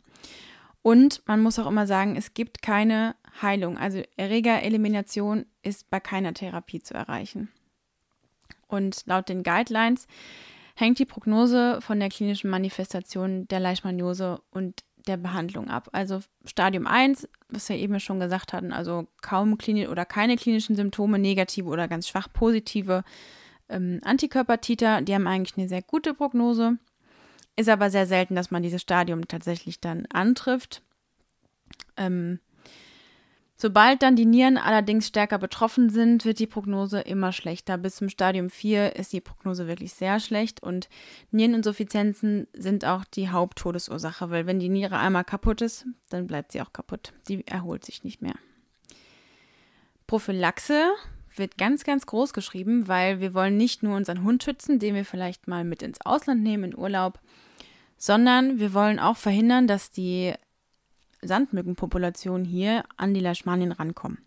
Und man muss auch immer sagen, es gibt keine Heilung. Also Erregerelimination ist bei keiner Therapie zu erreichen. Und laut den Guidelines hängt die Prognose von der klinischen Manifestation der Leishmaniose und der Behandlung ab. Also Stadium 1, was wir eben schon gesagt hatten, also kaum klinisch oder keine klinischen Symptome, negative oder ganz schwach positive ähm, Antikörpertiter, die haben eigentlich eine sehr gute Prognose. Ist aber sehr selten, dass man dieses Stadium tatsächlich dann antrifft. Ähm, Sobald dann die Nieren allerdings stärker betroffen sind, wird die Prognose immer schlechter. Bis zum Stadium 4 ist die Prognose wirklich sehr schlecht und Niereninsuffizienzen sind auch die Haupttodesursache, weil wenn die Niere einmal kaputt ist, dann bleibt sie auch kaputt. Die erholt sich nicht mehr. Prophylaxe wird ganz, ganz groß geschrieben, weil wir wollen nicht nur unseren Hund schützen, den wir vielleicht mal mit ins Ausland nehmen in Urlaub, sondern wir wollen auch verhindern, dass die Sandmückenpopulation hier an die Leishmanien rankommen.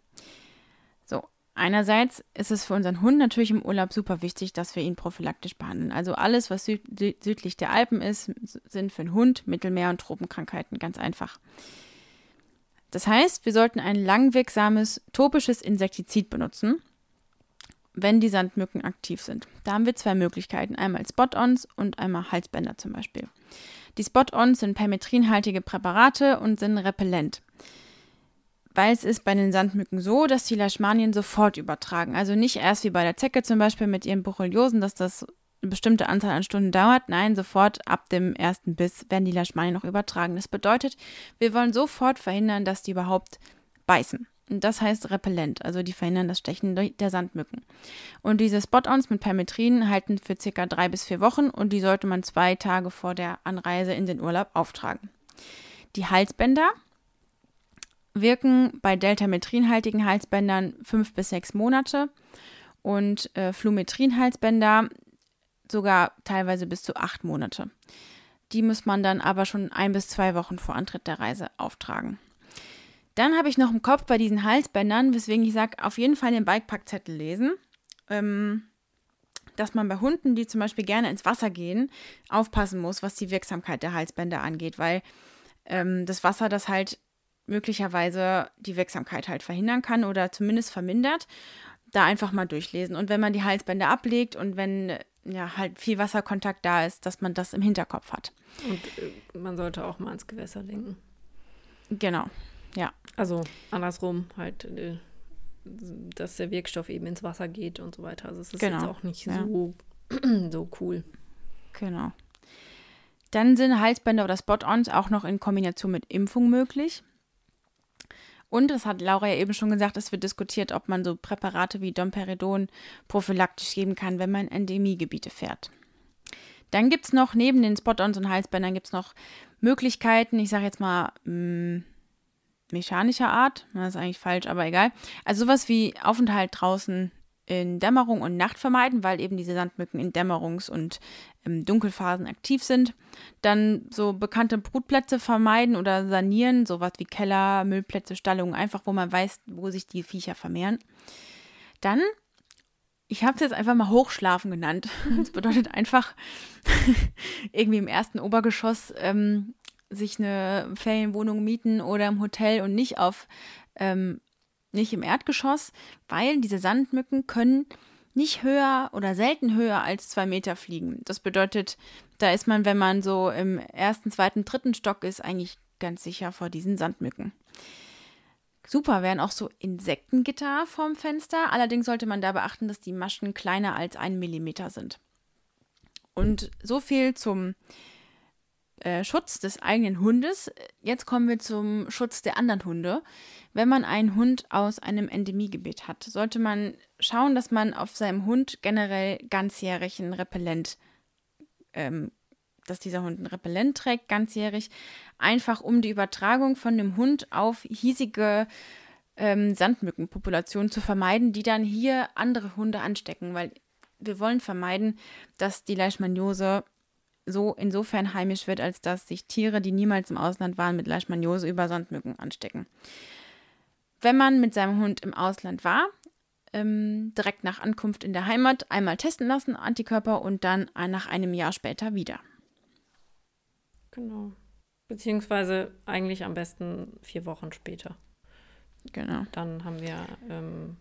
So, einerseits ist es für unseren Hund natürlich im Urlaub super wichtig, dass wir ihn prophylaktisch behandeln. Also alles, was süd südlich der Alpen ist, sind für den Hund Mittelmeer- und Tropenkrankheiten ganz einfach. Das heißt, wir sollten ein langwirksames topisches Insektizid benutzen, wenn die Sandmücken aktiv sind. Da haben wir zwei Möglichkeiten, einmal Spot-ons und einmal Halsbänder zum Beispiel. Die Spot-ons sind permetrinhaltige Präparate und sind repellent. Weil es ist bei den Sandmücken so, dass die Leishmanien sofort übertragen. Also nicht erst wie bei der Zecke zum Beispiel mit ihren Borreliosen, dass das eine bestimmte Anzahl an Stunden dauert. Nein, sofort ab dem ersten Biss werden die Leishmanien noch übertragen. Das bedeutet, wir wollen sofort verhindern, dass die überhaupt beißen. Das heißt repellent, also die verhindern das Stechen der Sandmücken. Und diese Spot-ons mit Permetrin halten für circa drei bis vier Wochen und die sollte man zwei Tage vor der Anreise in den Urlaub auftragen. Die Halsbänder wirken bei deltametrinhaltigen Halsbändern fünf bis sechs Monate und äh, Flumetrin-Halsbänder sogar teilweise bis zu acht Monate. Die muss man dann aber schon ein bis zwei Wochen vor Antritt der Reise auftragen. Dann habe ich noch im Kopf bei diesen Halsbändern, weswegen ich sage, auf jeden Fall den Bikepackzettel lesen. Ähm, dass man bei Hunden, die zum Beispiel gerne ins Wasser gehen, aufpassen muss, was die Wirksamkeit der Halsbänder angeht, weil ähm, das Wasser das halt möglicherweise die Wirksamkeit halt verhindern kann oder zumindest vermindert. Da einfach mal durchlesen. Und wenn man die Halsbänder ablegt und wenn ja halt viel Wasserkontakt da ist, dass man das im Hinterkopf hat. Und äh, man sollte auch mal ans Gewässer denken. Genau. Ja. Also andersrum halt, äh, dass der Wirkstoff eben ins Wasser geht und so weiter. Also es ist genau. jetzt auch nicht ja. so, *clears throat* so cool. Genau. Dann sind Halsbänder oder Spot-ons auch noch in Kombination mit Impfung möglich. Und das hat Laura ja eben schon gesagt, es wird diskutiert, ob man so Präparate wie Domperidon prophylaktisch geben kann, wenn man in Endemiegebiete fährt. Dann gibt es noch neben den Spot-ons und Halsbändern gibt es noch Möglichkeiten, ich sage jetzt mal mh, mm, mechanischer Art, das ist eigentlich falsch, aber egal. Also sowas wie Aufenthalt draußen in Dämmerung und Nacht vermeiden, weil eben diese Sandmücken in Dämmerungs- und ähm, Dunkelphasen aktiv sind. Dann so bekannte Brutplätze vermeiden oder sanieren, sowas wie Keller, Müllplätze, Stallungen, einfach wo man weiß, wo sich die Viecher vermehren. Dann, ich habe es jetzt einfach mal Hochschlafen genannt. *laughs* Das bedeutet einfach *laughs* irgendwie im ersten Obergeschoss ähm, sich eine Ferienwohnung mieten oder im Hotel und nicht auf ähm, nicht im Erdgeschoss, weil diese Sandmücken können nicht höher oder selten höher als zwei Meter fliegen. Das bedeutet, da ist man, wenn man so im ersten, zweiten, dritten Stock ist, eigentlich ganz sicher vor diesen Sandmücken. Super wären auch so Insektengitter vorm Fenster. Allerdings sollte man da beachten, dass die Maschen kleiner als ein Millimeter sind. Und so viel zum äh, Schutz des eigenen Hundes. Jetzt kommen wir zum Schutz der anderen Hunde. Wenn man einen Hund aus einem Endemiegebiet hat, sollte man schauen, dass man auf seinem Hund generell ganzjährig ein Repellent, ähm, dass dieser Hund ein Repellent trägt, ganzjährig, einfach um die Übertragung von dem Hund auf hiesige ähm, Sandmückenpopulationen zu vermeiden, die dann hier andere Hunde anstecken, weil wir wollen vermeiden, dass die Leishmaniose so insofern heimisch wird, als dass sich Tiere, die niemals im Ausland waren, mit Leishmaniose über Sandmücken anstecken. Wenn man mit seinem Hund im Ausland war, ähm, direkt nach Ankunft in der Heimat einmal testen lassen, Antikörper und dann nach einem Jahr später wieder. Genau. Beziehungsweise eigentlich am besten vier Wochen später. Genau. Dann haben wir ähm,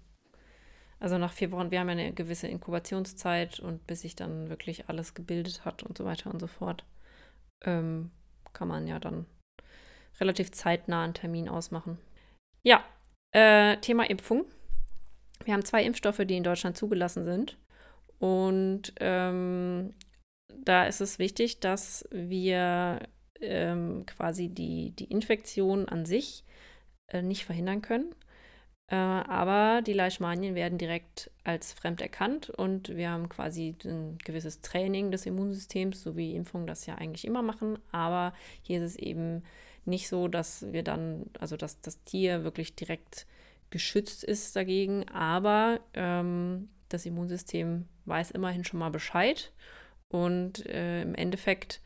also nach vier Wochen, wir haben ja eine gewisse Inkubationszeit und bis sich dann wirklich alles gebildet hat und so weiter und so fort, ähm, kann man ja dann relativ zeitnah einen Termin ausmachen. Ja, äh, Thema Impfung. Wir haben zwei Impfstoffe, die in Deutschland zugelassen sind. Und ähm, da ist es wichtig, dass wir ähm, quasi die, die Infektion an sich äh, nicht verhindern können. Äh, aber die Leishmanien werden direkt als fremd erkannt und wir haben quasi ein gewisses Training des Immunsystems, so wie Impfungen das ja eigentlich immer machen. Aber hier ist es eben nicht so, dass wir dann, also dass das Tier wirklich direkt geschützt ist dagegen, aber ähm, das Immunsystem weiß immerhin schon mal Bescheid und äh, im Endeffekt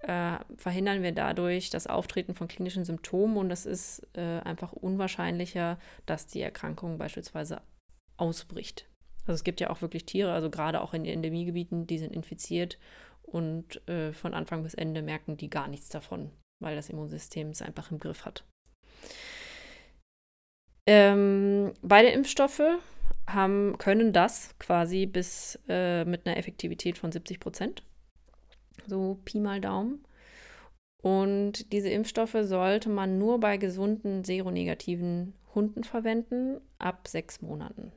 äh, verhindern wir dadurch das Auftreten von klinischen Symptomen und es ist äh, einfach unwahrscheinlicher, dass die Erkrankung beispielsweise ausbricht. Also es gibt ja auch wirklich Tiere, also gerade auch in den Endemiegebieten, die sind infiziert und äh, von Anfang bis Ende merken die gar nichts davon, weil das Immunsystem es einfach im Griff hat. Ähm, beide Impfstoffe haben, können das quasi bis äh, mit einer Effektivität von 70 Prozent so Pi mal Daumen. Und diese Impfstoffe sollte man nur bei gesunden seronegativen Hunden verwenden, ab sechs Monaten.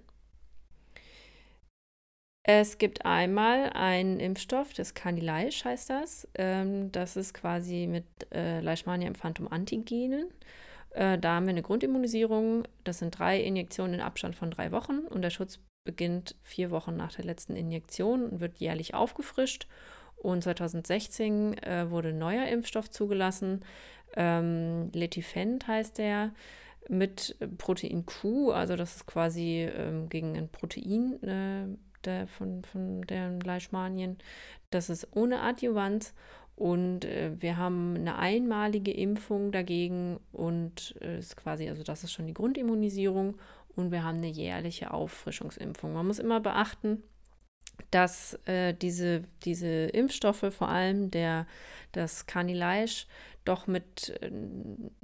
Es gibt einmal einen Impfstoff, das Canilaisch heißt das. Ähm, das ist quasi mit äh, Leishmania infantum Antigenen. Äh, da haben wir eine Grundimmunisierung. Das sind drei Injektionen in Abstand von drei Wochen und der Schutz beginnt vier Wochen nach der letzten Injektion und wird jährlich aufgefrischt. Und 2016 äh, wurde ein neuer Impfstoff zugelassen. Ähm, Letifend heißt der mit Protein Q, also das ist quasi ähm, gegen ein Protein äh, der, von, von der Leishmanien. Das ist ohne Adjuvanz und äh, wir haben eine einmalige Impfung dagegen und äh, ist quasi, also das ist schon die Grundimmunisierung und wir haben eine jährliche Auffrischungsimpfung. Man muss immer beachten, dass äh, diese, diese Impfstoffe, vor allem der, das Canilaisch, doch mit äh,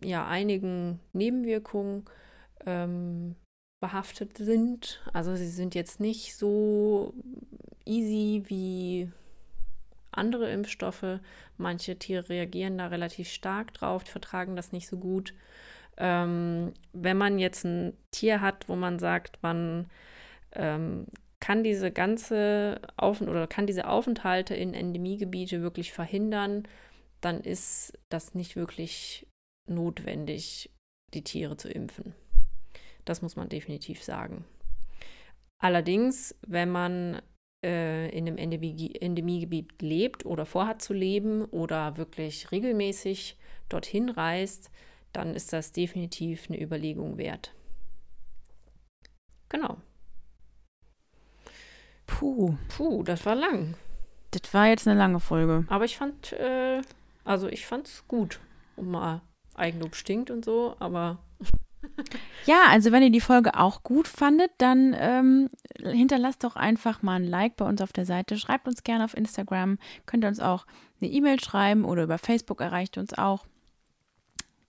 ja, einigen Nebenwirkungen ähm, behaftet sind. Also sie sind jetzt nicht so easy wie andere Impfstoffe. Manche Tiere reagieren da relativ stark drauf, vertragen das nicht so gut. Ähm, wenn man jetzt ein Tier hat, wo man sagt, man ähm, kann diese ganze Auf oder kann diese Aufenthalte in Endemiegebiete wirklich verhindern, dann ist das nicht wirklich notwendig, die Tiere zu impfen. Das muss man definitiv sagen. Allerdings, wenn man äh, in einem Endemie Endemiegebiet lebt oder vorhat zu leben oder wirklich regelmäßig dorthin reist, dann ist das definitiv eine Überlegung wert. Genau. Puh. Puh, das war lang. Das war jetzt eine lange Folge. Aber ich fand, äh, also ich fand's gut. Und mal Eigenlob stinkt und so, aber. *laughs* ja, also wenn ihr die Folge auch gut fandet, dann ähm, hinterlasst doch einfach mal ein Like bei uns auf der Seite. Schreibt uns gerne auf Instagram. Könnt ihr uns auch eine E-Mail schreiben oder über Facebook erreicht uns auch.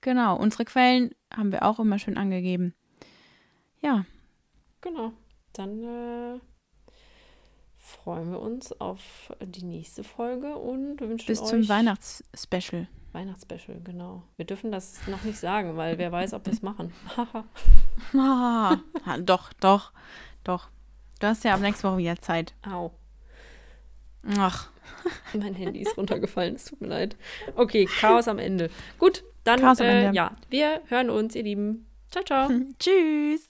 Genau, unsere Quellen haben wir auch immer schön angegeben. Ja. Genau. Dann äh, freuen wir uns auf die nächste Folge und wünschen Bis euch zum Weihnachtsspecial. Weihnachtsspecial, genau. Wir dürfen das noch nicht sagen, weil wer weiß, ob wir es machen. *laughs* ah, doch, doch, doch. Du hast ja ab nächste Woche wieder Zeit. Au. Ach. *laughs* Mein Handy ist runtergefallen, es tut mir leid. Okay, Chaos am Ende. Gut, dann, äh, ja, wir hören uns, ihr Lieben. Ciao, ciao. *laughs* Tschüss.